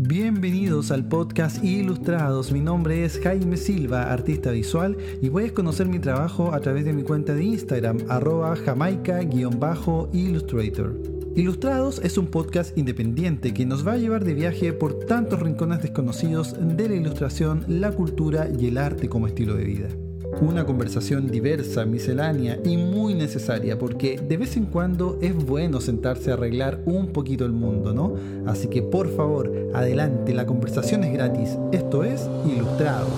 Bienvenidos al podcast Ilustrados. Mi nombre es Jaime Silva, artista visual, y puedes conocer mi trabajo a través de mi cuenta de Instagram, arroba jamaica-illustrator. Ilustrados es un podcast independiente que nos va a llevar de viaje por tantos rincones desconocidos de la ilustración, la cultura y el arte como estilo de vida. Una conversación diversa, miscelánea y muy necesaria porque de vez en cuando es bueno sentarse a arreglar un poquito el mundo, ¿no? Así que por favor, adelante, la conversación es gratis. Esto es Ilustrados.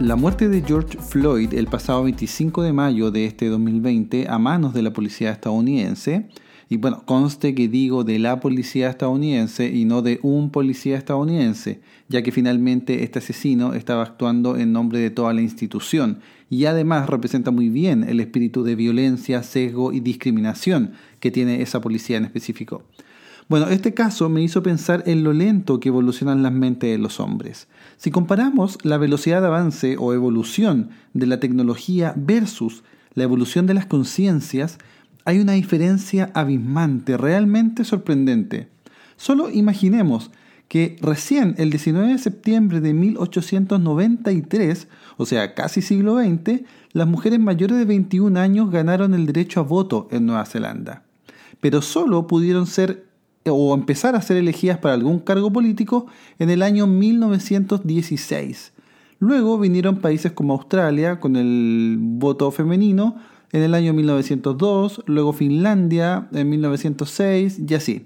La muerte de George Floyd el pasado 25 de mayo de este 2020 a manos de la policía estadounidense y bueno, conste que digo de la policía estadounidense y no de un policía estadounidense, ya que finalmente este asesino estaba actuando en nombre de toda la institución y además representa muy bien el espíritu de violencia, sesgo y discriminación que tiene esa policía en específico. Bueno, este caso me hizo pensar en lo lento que evolucionan las mentes de los hombres. Si comparamos la velocidad de avance o evolución de la tecnología versus la evolución de las conciencias, hay una diferencia abismante, realmente sorprendente. Solo imaginemos que recién el 19 de septiembre de 1893, o sea, casi siglo XX, las mujeres mayores de 21 años ganaron el derecho a voto en Nueva Zelanda. Pero solo pudieron ser o empezar a ser elegidas para algún cargo político en el año 1916. Luego vinieron países como Australia con el voto femenino, en el año 1902, luego Finlandia en 1906 y así.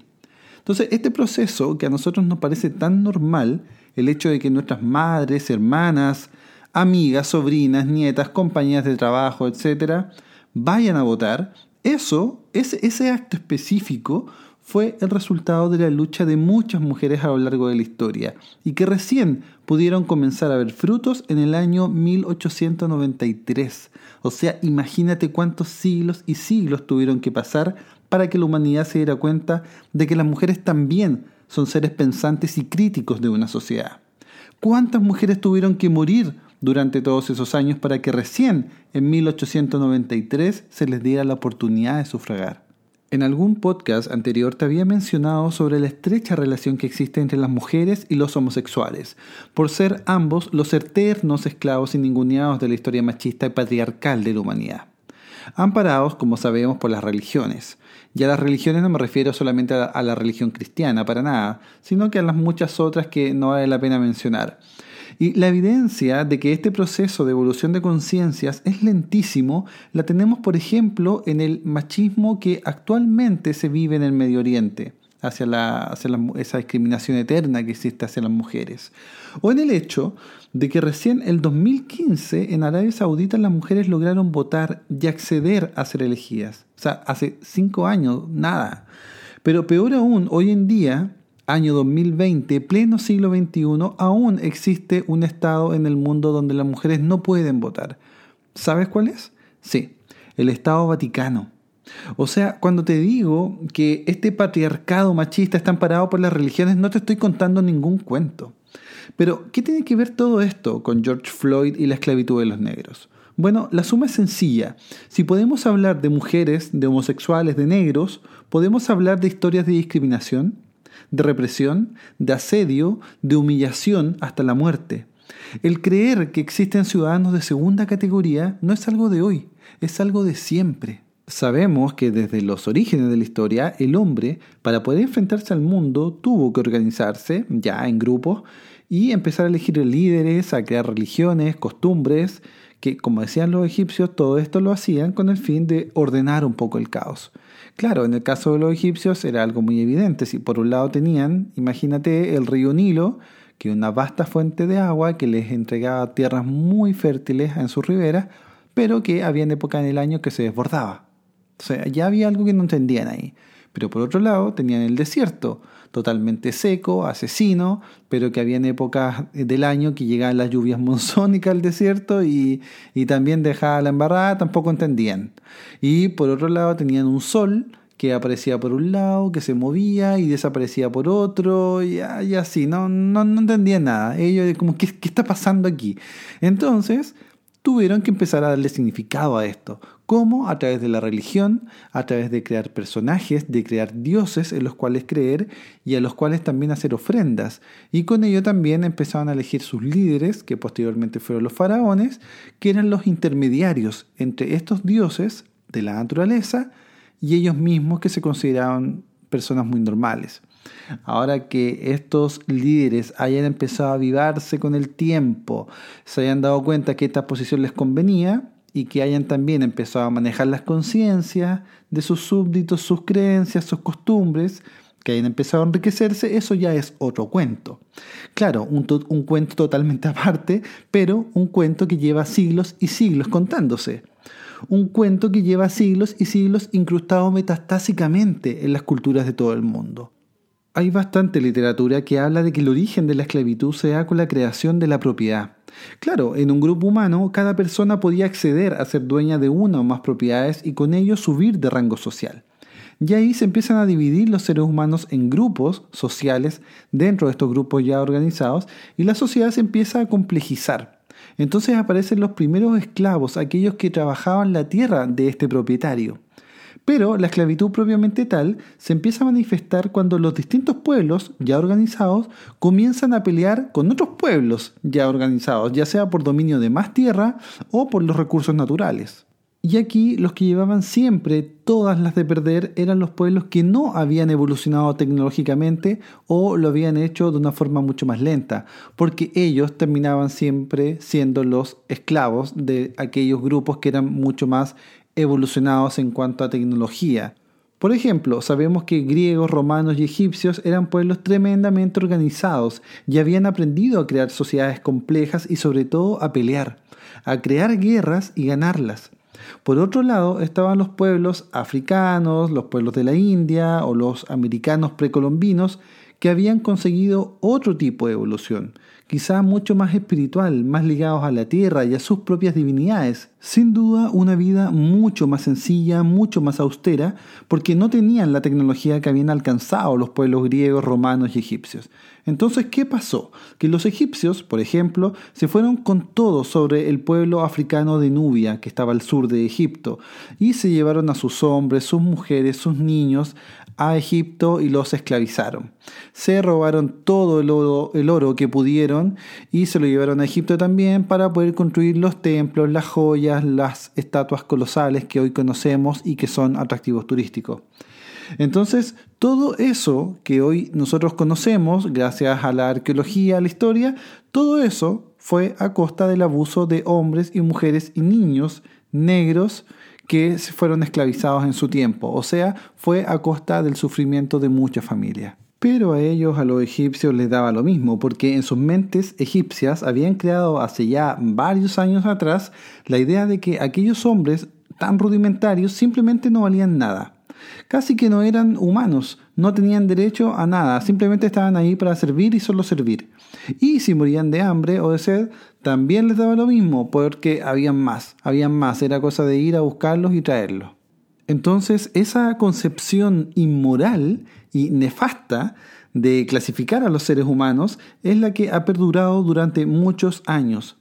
Entonces, este proceso que a nosotros nos parece tan normal, el hecho de que nuestras madres, hermanas, amigas, sobrinas, nietas, compañías de trabajo, etcétera, vayan a votar, eso, ese, ese acto específico fue el resultado de la lucha de muchas mujeres a lo largo de la historia y que recién pudieron comenzar a ver frutos en el año 1893. O sea, imagínate cuántos siglos y siglos tuvieron que pasar para que la humanidad se diera cuenta de que las mujeres también son seres pensantes y críticos de una sociedad. ¿Cuántas mujeres tuvieron que morir durante todos esos años para que recién en 1893 se les diera la oportunidad de sufragar? En algún podcast anterior te había mencionado sobre la estrecha relación que existe entre las mujeres y los homosexuales, por ser ambos los eternos esclavos ninguneados de la historia machista y patriarcal de la humanidad. Amparados, como sabemos, por las religiones. Y a las religiones no me refiero solamente a la religión cristiana, para nada, sino que a las muchas otras que no vale la pena mencionar. Y la evidencia de que este proceso de evolución de conciencias es lentísimo la tenemos, por ejemplo, en el machismo que actualmente se vive en el Medio Oriente. Hacia, la, esa discriminación eterna que existe hacia las mujeres. O en el hecho de que recién el 2015 en Arabia Saudita las mujeres lograron votar y acceder a ser elegidas. O sea, hace cinco años, nada. Pero peor aún, hoy en día año 2020, pleno siglo XXI, aún existe un estado en el mundo donde las mujeres no pueden votar. ¿Sabes cuál es? Sí, el Estado Vaticano. O sea, cuando te digo que este patriarcado machista está amparado por las religiones, no te estoy contando ningún cuento. Pero, ¿qué tiene que ver todo esto con George Floyd y la esclavitud de los negros? Bueno, la suma es sencilla. Si podemos hablar de mujeres, de homosexuales, de negros, podemos hablar de historias de discriminación, de represión, de asedio, de humillación hasta la muerte. El creer que existen ciudadanos de segunda categoría no es algo de hoy, es algo de siempre. Sabemos que desde los orígenes de la historia el hombre, para poder enfrentarse al mundo, tuvo que organizarse ya en grupos y empezar a elegir líderes, a crear religiones, costumbres, que como decían los egipcios, todo esto lo hacían con el fin de ordenar un poco el caos. Claro, en el caso de los egipcios era algo muy evidente. Si por un lado tenían, imagínate, el río Nilo, que una vasta fuente de agua que les entregaba tierras muy fértiles en sus riberas, pero que había en época en el año que se desbordaba. O sea, ya había algo que no entendían ahí. Pero por otro lado tenían el desierto, totalmente seco, asesino, pero que había en épocas del año que llegaban las lluvias monzónicas al desierto y, y también dejaba la embarrada, tampoco entendían. Y por otro lado tenían un sol que aparecía por un lado, que se movía y desaparecía por otro, y, así, no, no, no entendían nada. Ellos como, ¿qué, ¿qué está pasando aquí? Entonces, tuvieron que empezar a darle significado a esto. ¿Cómo? A través de la religión, a través de crear personajes, de crear dioses en los cuales creer y a los cuales también hacer ofrendas. Y con ello también empezaban a elegir sus líderes, que posteriormente fueron los faraones, que eran los intermediarios entre estos dioses de la naturaleza y ellos mismos que se consideraban personas muy normales. Ahora que estos líderes hayan empezado a avivarse con el tiempo, se hayan dado cuenta que esta posición les convenía y que hayan también empezado a manejar las conciencias de sus súbditos, sus creencias, sus costumbres, que hayan empezado a enriquecerse, eso ya es otro cuento. Claro, un, un cuento totalmente aparte, pero un cuento que lleva siglos y siglos contándose un cuento que lleva siglos y siglos incrustado metastásicamente en las culturas de todo el mundo. Hay bastante literatura que habla de que el origen de la esclavitud se da con la creación de la propiedad. Claro, en un grupo humano cada persona podía acceder a ser dueña de una o más propiedades y con ello subir de rango social. Y ahí se empiezan a dividir los seres humanos en grupos sociales dentro de estos grupos ya organizados y la sociedad se empieza a complejizar. Entonces aparecen los primeros esclavos, aquellos que trabajaban la tierra de este propietario. Pero la esclavitud propiamente tal se empieza a manifestar cuando los distintos pueblos ya organizados comienzan a pelear con otros pueblos ya organizados, ya sea por dominio de más tierra o por los recursos naturales. Y aquí los que llevaban siempre todas las de perder eran los pueblos que no habían evolucionado tecnológicamente o lo habían hecho de una forma mucho más lenta, porque ellos terminaban siempre siendo los esclavos de aquellos grupos que eran mucho más evolucionados en cuanto a tecnología. Por ejemplo, sabemos que griegos, romanos y egipcios eran pueblos tremendamente organizados y habían aprendido a crear sociedades complejas y sobre todo a pelear, a crear guerras y ganarlas. Por otro lado estaban los pueblos africanos, los pueblos de la India o los americanos precolombinos que habían conseguido otro tipo de evolución, quizá mucho más espiritual, más ligados a la tierra y a sus propias divinidades. Sin duda una vida mucho más sencilla, mucho más austera, porque no tenían la tecnología que habían alcanzado los pueblos griegos, romanos y egipcios. Entonces, ¿qué pasó? Que los egipcios, por ejemplo, se fueron con todo sobre el pueblo africano de Nubia, que estaba al sur de Egipto, y se llevaron a sus hombres, sus mujeres, sus niños a Egipto y los esclavizaron. Se robaron todo el oro, el oro, que pudieron y se lo llevaron a Egipto también para poder construir los templos, las joyas, las estatuas colosales que hoy conocemos y que son atractivos turísticos. Entonces, todo eso que hoy nosotros conocemos, gracias a la arqueología, a la historia, todo eso fue a costa del abuso de hombres y mujeres y niños negros que fueron esclavizados en su tiempo, o sea, fue a costa del sufrimiento de muchas familias. Pero a ellos, a los egipcios, les daba lo mismo, porque en sus mentes egipcias habían creado hace ya varios años atrás la idea de que aquellos hombres tan rudimentarios simplemente no valían nada. Casi que no eran humanos, no tenían derecho a nada, simplemente estaban ahí para servir y solo servir. Y si morían de hambre o de sed, también les daba lo mismo, porque habían más, habían más, era cosa de ir a buscarlos y traerlos. Entonces, esa concepción inmoral y nefasta de clasificar a los seres humanos es la que ha perdurado durante muchos años.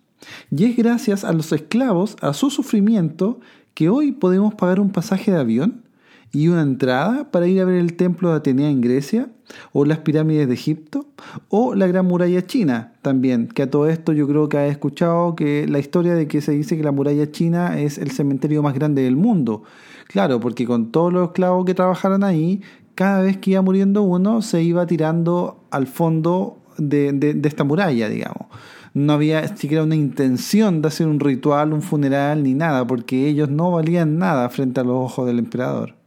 Y es gracias a los esclavos, a su sufrimiento, que hoy podemos pagar un pasaje de avión y una entrada para ir a ver el templo de Atenea en Grecia, o las pirámides de Egipto, o la Gran Muralla China también, que a todo esto yo creo que ha escuchado que la historia de que se dice que la muralla china es el cementerio más grande del mundo. Claro, porque con todos los esclavos que trabajaron ahí, cada vez que iba muriendo uno, se iba tirando al fondo de, de esta muralla, digamos no había siquiera una intención de hacer un ritual, un funeral ni nada, porque ellos no valían nada frente a los ojos del emperador.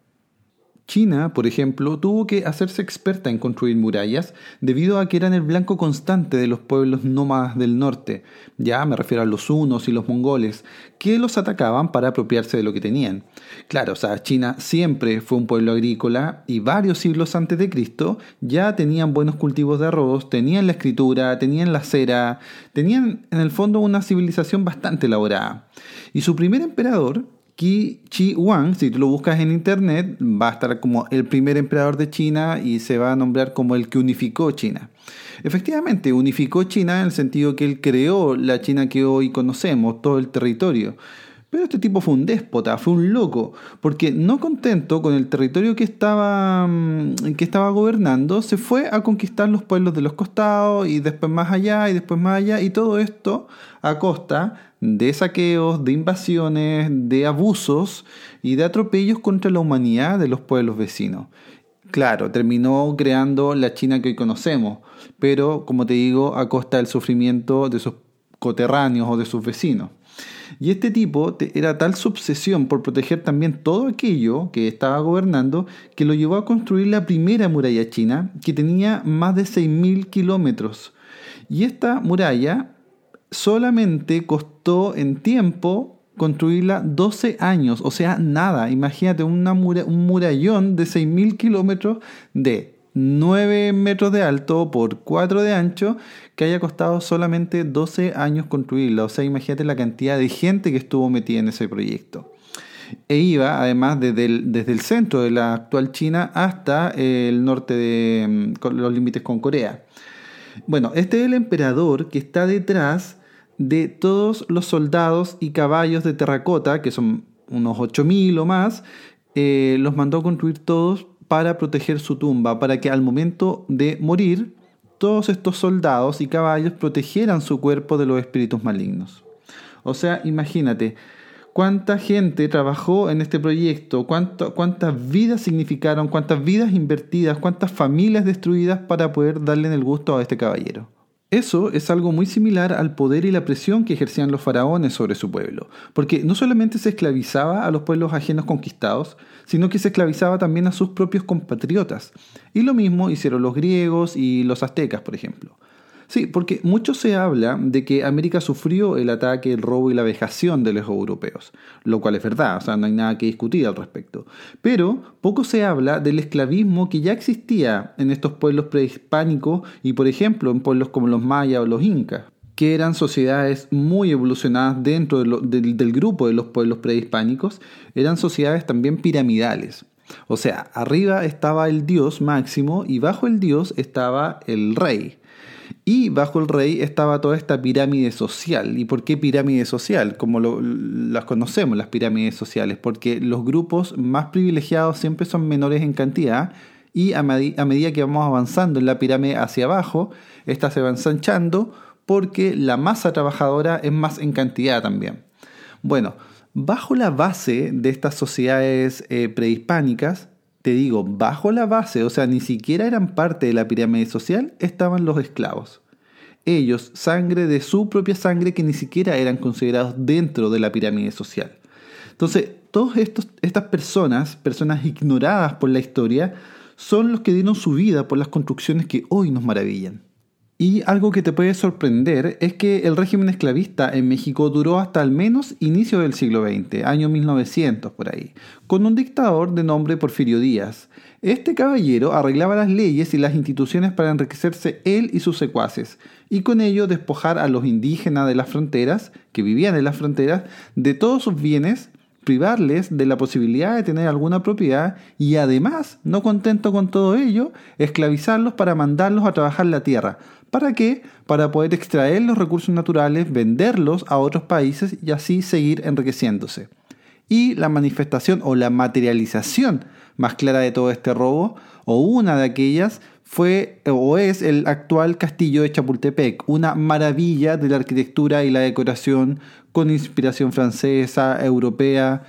China, por ejemplo, tuvo que hacerse experta en construir murallas debido a que eran el blanco constante de los pueblos nómadas del norte, ya me refiero a los hunos y los mongoles, que los atacaban para apropiarse de lo que tenían. Claro, o sea, China siempre fue un pueblo agrícola y varios siglos antes de Cristo ya tenían buenos cultivos de arroz, tenían la escritura, tenían la cera, tenían en el fondo una civilización bastante elaborada. Y su primer emperador, Qi Shi Huang, si tú lo buscas en internet, va a estar como el primer emperador de China y se va a nombrar como el que unificó China. Efectivamente, unificó China en el sentido que él creó la China que hoy conocemos, todo el territorio. Pero este tipo fue un déspota, fue un loco, porque no contento con el territorio que estaba, mm, que estaba gobernando, se fue a conquistar los pueblos de los costados y después más allá y después más allá, y todo esto a costa de saqueos, de invasiones, de abusos y de atropellos contra la humanidad de los pueblos vecinos. Claro, terminó creando la China que hoy conocemos, pero como te digo, a costa del sufrimiento de sus coterráneos o de sus vecinos. Y este tipo era tal su obsesión por proteger también todo aquello que estaba gobernando que lo llevó a construir la primera muralla china, que tenía más de 6.000 kilómetros. Y esta muralla solamente costó en tiempo construirla 12 años, o sea, nada. Imagínate una un murallón de 6.000 kilómetros de 9 metros de alto por 4 de ancho que haya costado solamente 12 años construirla. O sea, imagínate la cantidad de gente que estuvo metida en ese proyecto. E iba, además, desde el, desde el centro de la actual China hasta el norte de mm, los límites con Corea. Bueno, este es el emperador que está detrás de todos los soldados y caballos de terracota, que son unos 8.000 o más, eh, los mandó construir todos para proteger su tumba, para que al momento de morir, todos estos soldados y caballos protegieran su cuerpo de los espíritus malignos. O sea, imagínate, cuánta gente trabajó en este proyecto, cuántas vidas significaron, cuántas vidas invertidas, cuántas familias destruidas para poder darle el gusto a este caballero. Eso es algo muy similar al poder y la presión que ejercían los faraones sobre su pueblo, porque no solamente se esclavizaba a los pueblos ajenos conquistados, sino que se esclavizaba también a sus propios compatriotas. Y lo mismo hicieron los griegos y los aztecas, por ejemplo. Sí, porque mucho se habla de que América sufrió el ataque, el robo y la vejación de los europeos, lo cual es verdad, o sea, no hay nada que discutir al respecto. Pero poco se habla del esclavismo que ya existía en estos pueblos prehispánicos y, por ejemplo, en pueblos como los mayas o los incas que eran sociedades muy evolucionadas dentro del grupo de los pueblos prehispánicos, eran sociedades también piramidales. O sea, arriba estaba el dios máximo y bajo el dios estaba el rey. Y bajo el rey estaba toda esta pirámide social. ¿Y por qué pirámide social? Como las conocemos, las pirámides sociales. Porque los grupos más privilegiados siempre son menores en cantidad y a, medida que vamos avanzando en la pirámide hacia abajo, esta se va ensanchando porque la masa trabajadora es más en cantidad también. Bueno, bajo la base de estas sociedades eh, prehispánicas, te digo, bajo la base, o sea, ni siquiera eran parte de la pirámide social, estaban los esclavos. Ellos, sangre de su propia sangre, que ni siquiera eran considerados dentro de la pirámide social. Entonces, todas estas personas, personas ignoradas por la historia, son los que dieron su vida por las construcciones que hoy nos maravillan. Y algo que te puede sorprender es que el régimen esclavista en México duró hasta al menos inicio del siglo XX, año 1900 por ahí, con un dictador de nombre Porfirio Díaz. Este caballero arreglaba las leyes y las instituciones para enriquecerse él y sus secuaces, y con ello despojar a los indígenas de las fronteras, que vivían en las fronteras, de todos sus bienes privarles de la posibilidad de tener alguna propiedad y además, no contento con todo ello, esclavizarlos para mandarlos a trabajar la tierra, ¿Para qué? Para poder extraer los recursos naturales, venderlos a otros países y así seguir enriqueciéndose. Y la manifestación o la materialización más clara de todo este robo, o una de aquellas, fue o es el actual castillo de Chapultepec, una maravilla de la arquitectura y la decoración con inspiración francesa, europea,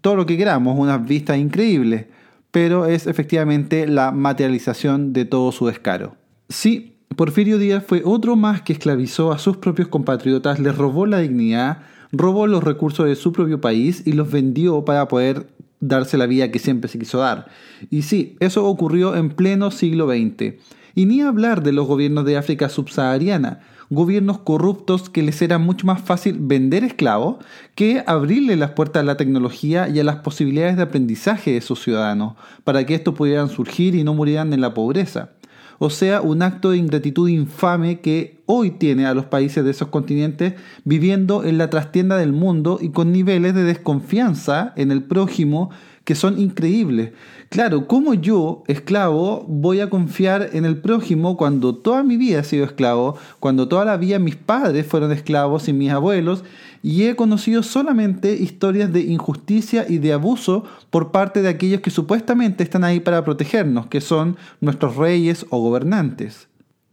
todo lo que queramos, unas vistas increíbles, pero es efectivamente la materialización de todo su descaro. Sí, Porfirio Díaz fue otro más que esclavizó a sus propios compatriotas, les robó la dignidad, robó los recursos de su propio país y los vendió para poder darse la vida que siempre se quiso dar. Y sí, eso ocurrió en pleno siglo XX. Y ni hablar de los gobiernos de África subsahariana, gobiernos corruptos que les era mucho más fácil vender esclavos que abrirle las puertas a la tecnología y a las posibilidades de aprendizaje de sus ciudadanos, para que estos pudieran surgir y no murieran en la pobreza o sea, un acto de ingratitud infame que hoy tiene a los países de esos continentes viviendo en la trastienda del mundo y con niveles de desconfianza en el prójimo que son increíbles. Claro, ¿cómo yo, esclavo, voy a confiar en el prójimo cuando toda mi vida he sido esclavo, cuando toda la vida mis padres fueron esclavos y mis abuelos, y he conocido solamente historias de injusticia y de abuso por parte de aquellos que supuestamente están ahí para protegernos, que son nuestros reyes o gobernantes?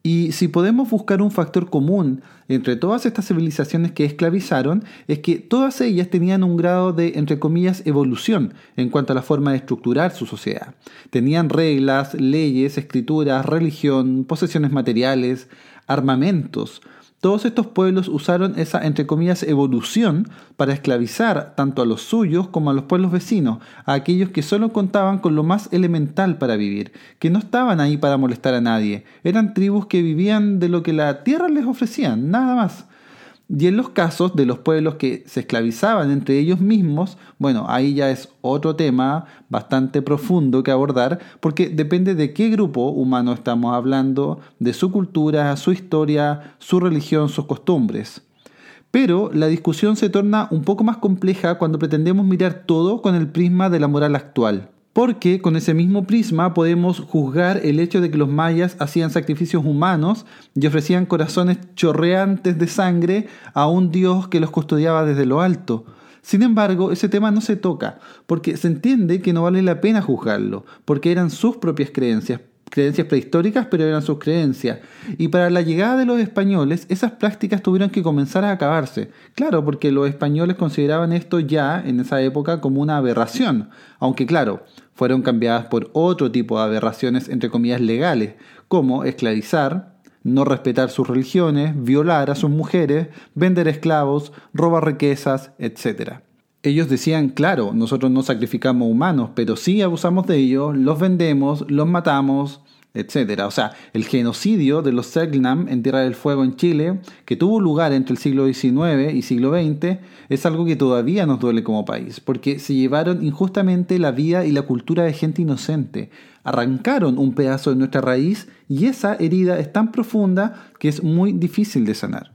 Y si podemos buscar un factor común entre todas estas civilizaciones que esclavizaron, es que todas ellas tenían un grado de, entre comillas, evolución en cuanto a la forma de estructurar su sociedad. Tenían reglas, leyes, escrituras, religión, posesiones materiales, armamentos, todos estos pueblos usaron esa, entre comillas, evolución para esclavizar tanto a los suyos como a los pueblos vecinos, a aquellos que solo contaban con lo más elemental para vivir, que no estaban ahí para molestar a nadie, eran tribus que vivían de lo que la tierra les ofrecía, nada más. Y en los casos de los pueblos que se esclavizaban entre ellos mismos, bueno, ahí ya es otro tema bastante profundo que abordar, porque depende de qué grupo humano estamos hablando, de su cultura, su historia, su religión, sus costumbres. Pero la discusión se torna un poco más compleja cuando pretendemos mirar todo con el prisma de la moral actual. Porque con ese mismo prisma podemos juzgar el hecho de que los mayas hacían sacrificios humanos y ofrecían corazones chorreantes de sangre a un dios que los custodiaba desde lo alto. Sin embargo, ese tema no se toca, porque se entiende que no vale la pena juzgarlo, porque eran sus propias creencias, creencias prehistóricas, pero eran sus creencias. Y para la llegada de los españoles, esas prácticas tuvieron que comenzar a acabarse. Claro, porque los españoles consideraban esto ya en esa época como una aberración, aunque claro, fueron cambiadas por otro tipo de aberraciones entre comillas legales, como esclavizar, no respetar sus religiones, violar a sus mujeres, vender esclavos, robar riquezas, etc. Ellos decían, claro, nosotros no sacrificamos humanos, pero sí abusamos de ellos, los vendemos, los matamos, etcétera. O sea, el genocidio de los Selknam en Tierra del Fuego en Chile, que tuvo lugar entre el siglo XIX y siglo XX, es algo que todavía nos duele como país, porque se llevaron injustamente la vida y la cultura de gente inocente. Arrancaron un pedazo de nuestra raíz y esa herida es tan profunda que es muy difícil de sanar.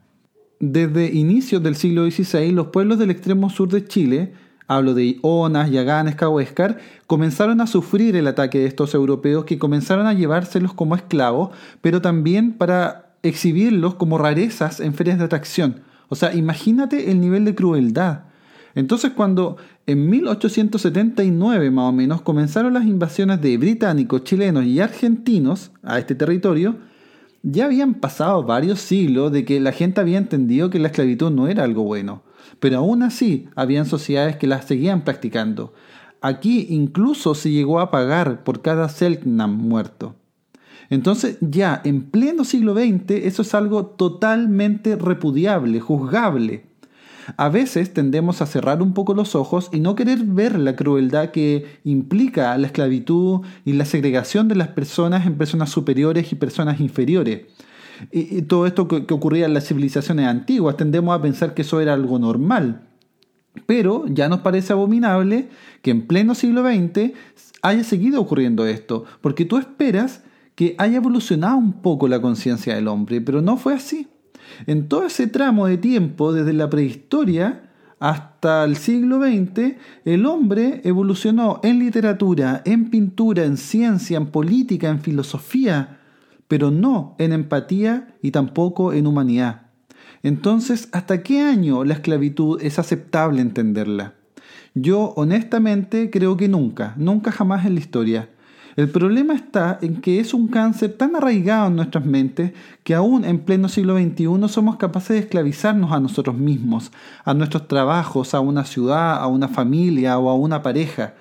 Desde inicios del siglo XVI, los pueblos del extremo sur de Chile hablo de Ionas, Yaganes, Cahuéscar, comenzaron a sufrir el ataque de estos europeos que comenzaron a llevárselos como esclavos, pero también para exhibirlos como rarezas en ferias de atracción. O sea, imagínate el nivel de crueldad. Entonces cuando en 1879 más o menos comenzaron las invasiones de británicos, chilenos y argentinos a este territorio, ya habían pasado varios siglos de que la gente había entendido que la esclavitud no era algo bueno pero aún así habían sociedades que las seguían practicando. Aquí incluso se llegó a pagar por cada Selknam muerto. Entonces ya en pleno siglo XX eso es algo totalmente repudiable, juzgable. A veces tendemos a cerrar un poco los ojos y no querer ver la crueldad que implica la esclavitud y la segregación de las personas en personas superiores y personas inferiores y, todo esto que, ocurría en las civilizaciones antiguas. Tendemos a pensar que eso era algo normal. Pero ya nos parece abominable que en pleno siglo XX haya seguido ocurriendo esto, porque tú esperas que haya evolucionado un poco la conciencia del hombre, pero no fue así. En todo ese tramo de tiempo, desde la prehistoria hasta el siglo XX, el hombre evolucionó en literatura, en pintura, en ciencia, en política, en filosofía, pero no en empatía y tampoco en humanidad. Entonces, ¿hasta qué año la esclavitud es aceptable entenderla? Yo honestamente creo que nunca, nunca jamás en la historia. El problema está en que es un cáncer tan arraigado en nuestras mentes que aún en pleno siglo XXI somos capaces de esclavizarnos a nosotros mismos, a nuestros trabajos, a una ciudad, a una familia o a una pareja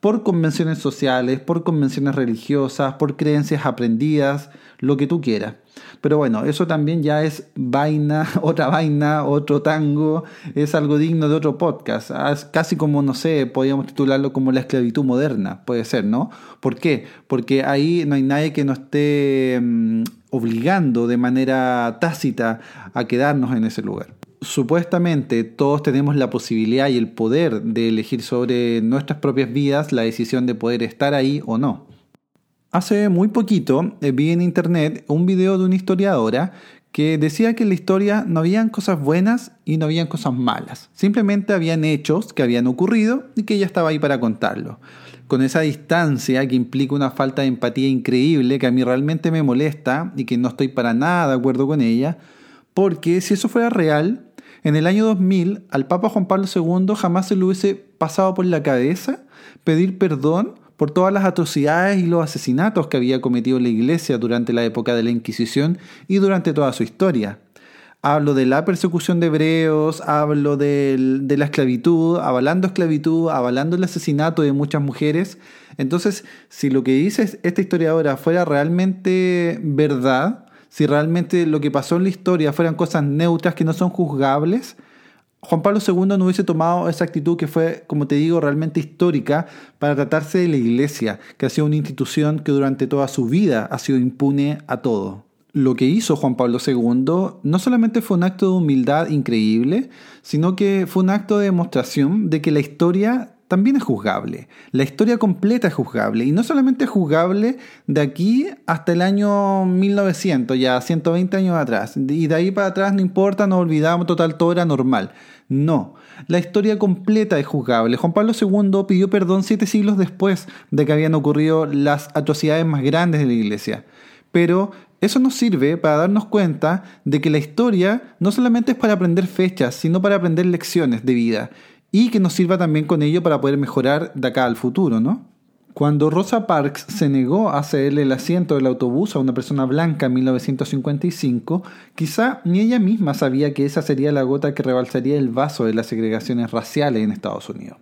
por convenciones sociales, por convenciones religiosas, por creencias aprendidas, lo que tú quieras. Pero bueno, eso también ya es vaina, otra vaina, otro tango, es algo digno de otro podcast. Ah, casi como, no sé, podríamos titularlo como la esclavitud moderna, puede ser, ¿no? ¿Por qué? Porque ahí no hay nadie que nos esté mm, obligando de manera tácita a quedarnos en ese lugar supuestamente todos tenemos la posibilidad y el poder de elegir sobre nuestras propias vidas la decisión de poder estar ahí o no. Hace muy poquito eh, vi en internet un video de una historiadora que decía que en la historia no habían cosas buenas y no habían cosas malas. Simplemente habían hechos que habían ocurrido y que ella estaba ahí para contarlo. Con esa distancia que implica una falta de empatía increíble que a mí realmente me molesta y que no estoy para nada de acuerdo con ella, porque si eso fuera real, en el año 2000 al Papa Juan Pablo II jamás se le hubiese pasado por la cabeza pedir perdón por todas las atrocidades y los asesinatos que había cometido la Iglesia durante la época de la Inquisición y durante toda su historia. Hablo de la persecución de hebreos, hablo de, la esclavitud, avalando esclavitud, avalando el asesinato de muchas mujeres. Entonces, si lo que dice esta historiadora fuera realmente verdad, si realmente lo que pasó en la historia fueran cosas neutras que no son juzgables, Juan Pablo II no hubiese tomado esa actitud que fue, como te digo, realmente histórica para tratarse de la Iglesia, que ha sido una institución que durante toda su vida ha sido impune a todo. Lo que hizo Juan Pablo II no solamente fue un acto de humildad increíble, sino que fue un acto de demostración de que la historia también es juzgable. La historia completa es juzgable. Y no solamente es juzgable de aquí hasta el año 1900, ya 120 años atrás. Y de ahí para atrás no importa, nos olvidamos, total, todo era normal. No, la historia completa es juzgable. Juan Pablo II pidió perdón siete siglos después de que habían ocurrido las atrocidades más grandes de la Iglesia. Pero eso nos sirve para darnos cuenta de que la historia no solamente es para aprender fechas, sino para aprender lecciones de vida y que nos sirva también con ello para poder mejorar de acá al futuro, ¿no? Cuando Rosa Parks se negó a cederle el asiento del autobús a una persona blanca en 1955, quizá ni ella misma sabía que esa sería la gota que rebalsaría el vaso de las segregaciones raciales en Estados Unidos.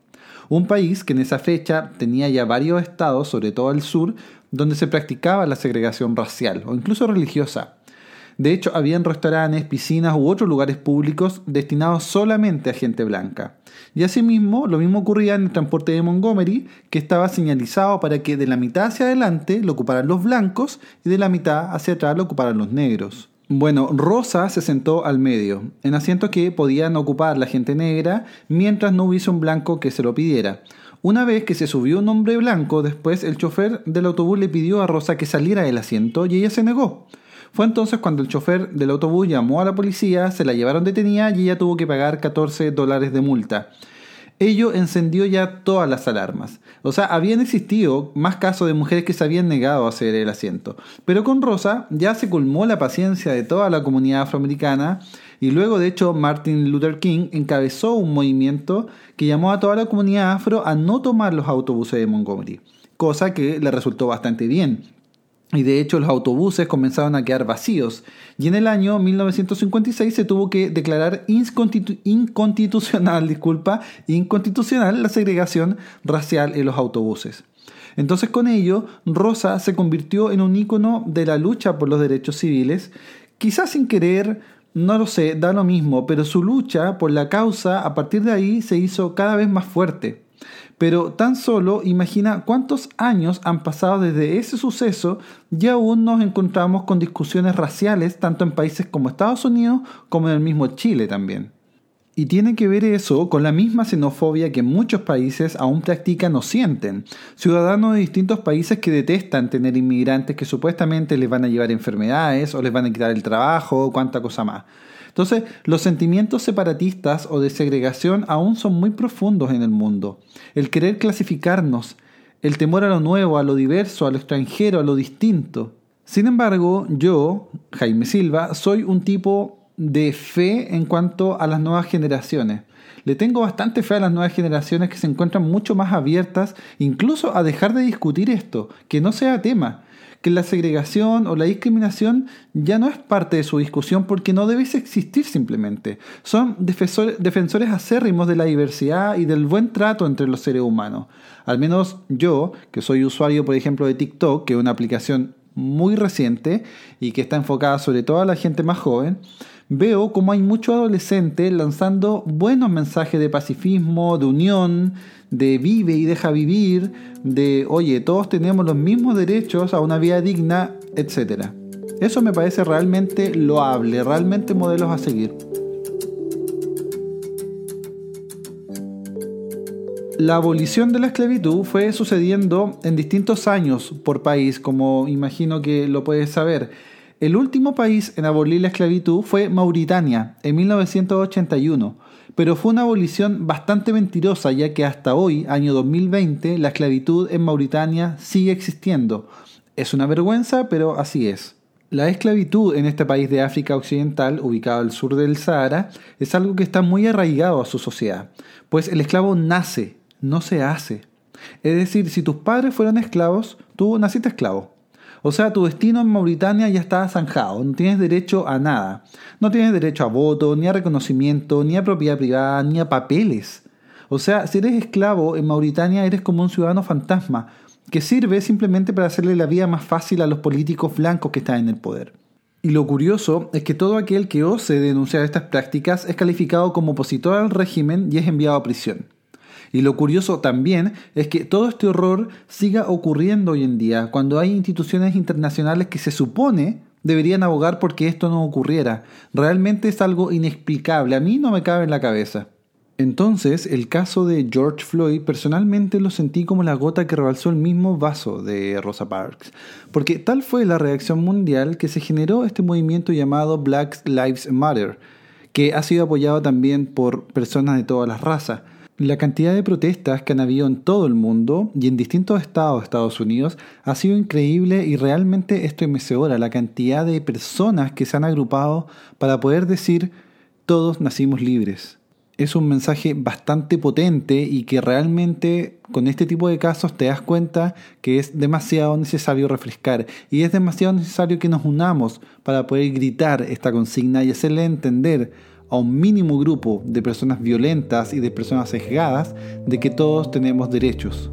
Un país que en esa fecha tenía ya varios estados, sobre todo al sur, donde se practicaba la segregación racial o incluso religiosa. De hecho, habían restaurantes, piscinas u otros lugares públicos destinados solamente a gente blanca. Y asimismo, lo mismo ocurría en el transporte de Montgomery, que estaba señalizado para que de la mitad hacia adelante lo ocuparan los blancos y de la mitad hacia atrás lo ocuparan los negros. Bueno, Rosa se sentó al medio, en asientos que podían ocupar la gente negra mientras no hubiese un blanco que se lo pidiera. Una vez que se subió un hombre blanco, después el chofer del autobús le pidió a Rosa que saliera del asiento y ella se negó. Fue entonces cuando el chofer del autobús llamó a la policía, se la llevaron detenida y ella tuvo que pagar 14 dólares de multa. Ello encendió ya todas las alarmas. O sea, habían existido más casos de mujeres que se habían negado a ceder el asiento. Pero con Rosa ya se colmó la paciencia de toda la comunidad afroamericana y luego de hecho Martin Luther King encabezó un movimiento que llamó a toda la comunidad afro a no tomar los autobuses de Montgomery, cosa que le resultó bastante bien y de hecho los autobuses comenzaron a quedar vacíos. Y en el año 1956 se tuvo que declarar inconstitucional, disculpa, inconstitucional la segregación racial en los autobuses. Entonces con ello, Rosa se convirtió en un ícono de la lucha por los derechos civiles, quizás sin querer, no lo sé, da lo mismo, pero su lucha por la causa a partir de ahí se hizo cada vez más fuerte. Pero tan solo imagina cuántos años han pasado desde ese suceso y aún nos encontramos con discusiones raciales tanto en países como Estados Unidos como en el mismo Chile también. Y tiene que ver eso con la misma xenofobia que muchos países aún practican o sienten. Ciudadanos de distintos países que detestan tener inmigrantes que supuestamente les van a llevar enfermedades o les van a quitar el trabajo o cuánta cosa más. Entonces, los sentimientos separatistas o de segregación aún son muy profundos en el mundo. El querer clasificarnos, el temor a lo nuevo, a lo diverso, a lo extranjero, a lo distinto. Sin embargo, yo, Jaime Silva, soy un tipo de fe en cuanto a las nuevas generaciones. Le tengo bastante fe a las nuevas generaciones que se encuentran mucho más abiertas, incluso a dejar de discutir esto, que no sea tema que la segregación o la discriminación ya no es parte de su discusión porque no debe existir simplemente. Son defensores acérrimos de la diversidad y del buen trato entre los seres humanos. Al menos yo, que soy usuario, por ejemplo, de TikTok, que es una aplicación muy reciente y que está enfocada sobre todo a la gente más joven, veo como hay muchos adolescentes lanzando buenos mensajes de pacifismo, de unión, de vive y deja vivir, de oye, todos tenemos los mismos derechos a una vida digna, etc. Eso me parece realmente loable, realmente modelos a seguir. La abolición de la esclavitud fue sucediendo en distintos años por país, como imagino que lo puedes saber. El último país en abolir la esclavitud fue Mauritania, en 1981, pero fue una abolición bastante mentirosa ya que hasta hoy, año 2020, la esclavitud en Mauritania sigue existiendo. Es una vergüenza, pero así es. La esclavitud en este país de África Occidental, ubicado al sur del Sahara, es algo que está muy arraigado a su sociedad, pues el esclavo nace, no se hace. Es decir, si tus padres fueron esclavos, tú naciste esclavo. O sea, tu destino en Mauritania ya está zanjado, no tienes derecho a nada. No tienes derecho a voto, ni a reconocimiento, ni a propiedad privada, ni a papeles. O sea, si eres esclavo en Mauritania eres como un ciudadano fantasma, que sirve simplemente para hacerle la vida más fácil a los políticos blancos que están en el poder. Y lo curioso es que todo aquel que ose denunciar estas prácticas es calificado como opositor al régimen y es enviado a prisión. Y lo curioso también es que todo este horror siga ocurriendo hoy en día, cuando hay instituciones internacionales que se supone deberían abogar porque esto no ocurriera. Realmente es algo inexplicable, a mí no me cabe en la cabeza. Entonces, el caso de George Floyd personalmente lo sentí como la gota que rebalsó el mismo vaso de Rosa Parks, porque tal fue la reacción mundial que se generó este movimiento llamado Black Lives Matter, que ha sido apoyado también por personas de todas las razas. La cantidad de protestas que han habido en todo el mundo y en distintos estados de Estados Unidos ha sido increíble y realmente estremecedora la cantidad de personas que se han agrupado para poder decir todos nacimos libres es un mensaje bastante potente y que realmente con este tipo de casos te das cuenta que es demasiado necesario refrescar y es demasiado necesario que nos unamos para poder gritar esta consigna y hacerle entender a un mínimo grupo de personas violentas y de personas sesgadas de que todos tenemos derechos.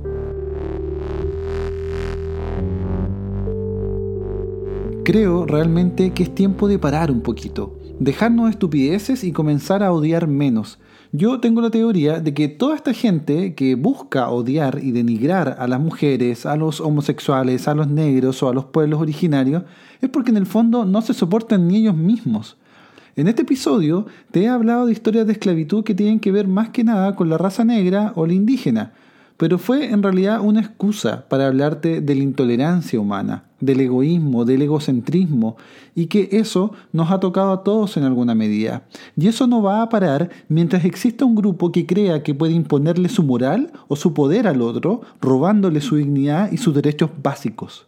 Creo realmente que es tiempo de parar un poquito, dejarnos estupideces y comenzar a odiar menos yo tengo la teoría de que toda esta gente que busca odiar y denigrar a las mujeres, a los homosexuales, a los negros o a los pueblos originarios, es porque en el fondo no se soportan ni ellos mismos. En este episodio te he hablado de historias de esclavitud que tienen que ver más que nada con la raza negra o la indígena, pero fue en realidad una excusa para hablarte de la intolerancia humana, del egoísmo, del egocentrismo, y que eso nos ha tocado a todos en alguna medida. Y eso no va a parar mientras exista un grupo que crea que puede imponerle su moral o su poder al otro, robándole su dignidad y sus derechos básicos.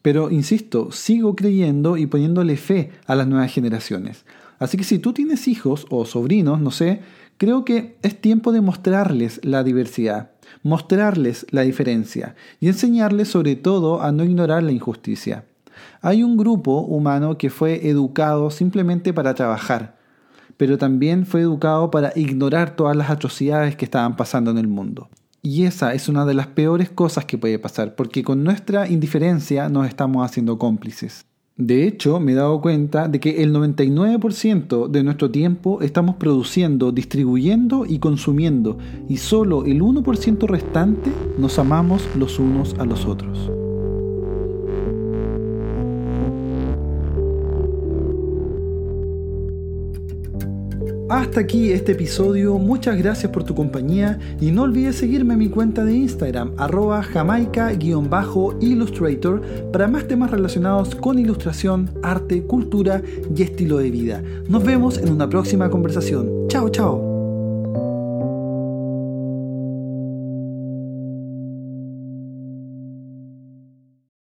Pero, insisto, sigo creyendo y poniéndole fe a las nuevas generaciones. Así que si tú tienes hijos o sobrinos, no sé, creo que es tiempo de mostrarles la diversidad mostrarles la diferencia y enseñarles sobre todo a no ignorar la injusticia. Hay un grupo humano que fue educado simplemente para trabajar, pero también fue educado para ignorar todas las atrocidades que estaban pasando en el mundo. Y esa es una de las peores cosas que puede pasar, porque con nuestra indiferencia nos estamos haciendo cómplices. De hecho, me he dado cuenta de que el 99% de nuestro tiempo estamos produciendo, distribuyendo y consumiendo, y solo el 1% restante nos amamos los unos a los otros. Hasta aquí este episodio, muchas gracias por tu compañía y no olvides seguirme en mi cuenta de Instagram arroba jamaica-illustrator para más temas relacionados con ilustración, arte, cultura y estilo de vida. Nos vemos en una próxima conversación. Chao, chao.